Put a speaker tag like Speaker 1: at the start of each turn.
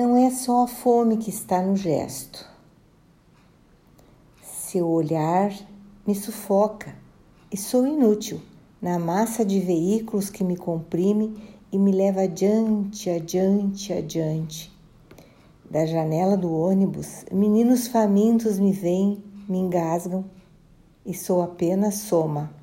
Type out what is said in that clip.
Speaker 1: Não é só a fome que está no gesto. Seu olhar me sufoca e sou inútil na massa de veículos que me comprime e me leva adiante, adiante, adiante. Da janela do ônibus, meninos famintos me vêm, me engasgam e sou apenas soma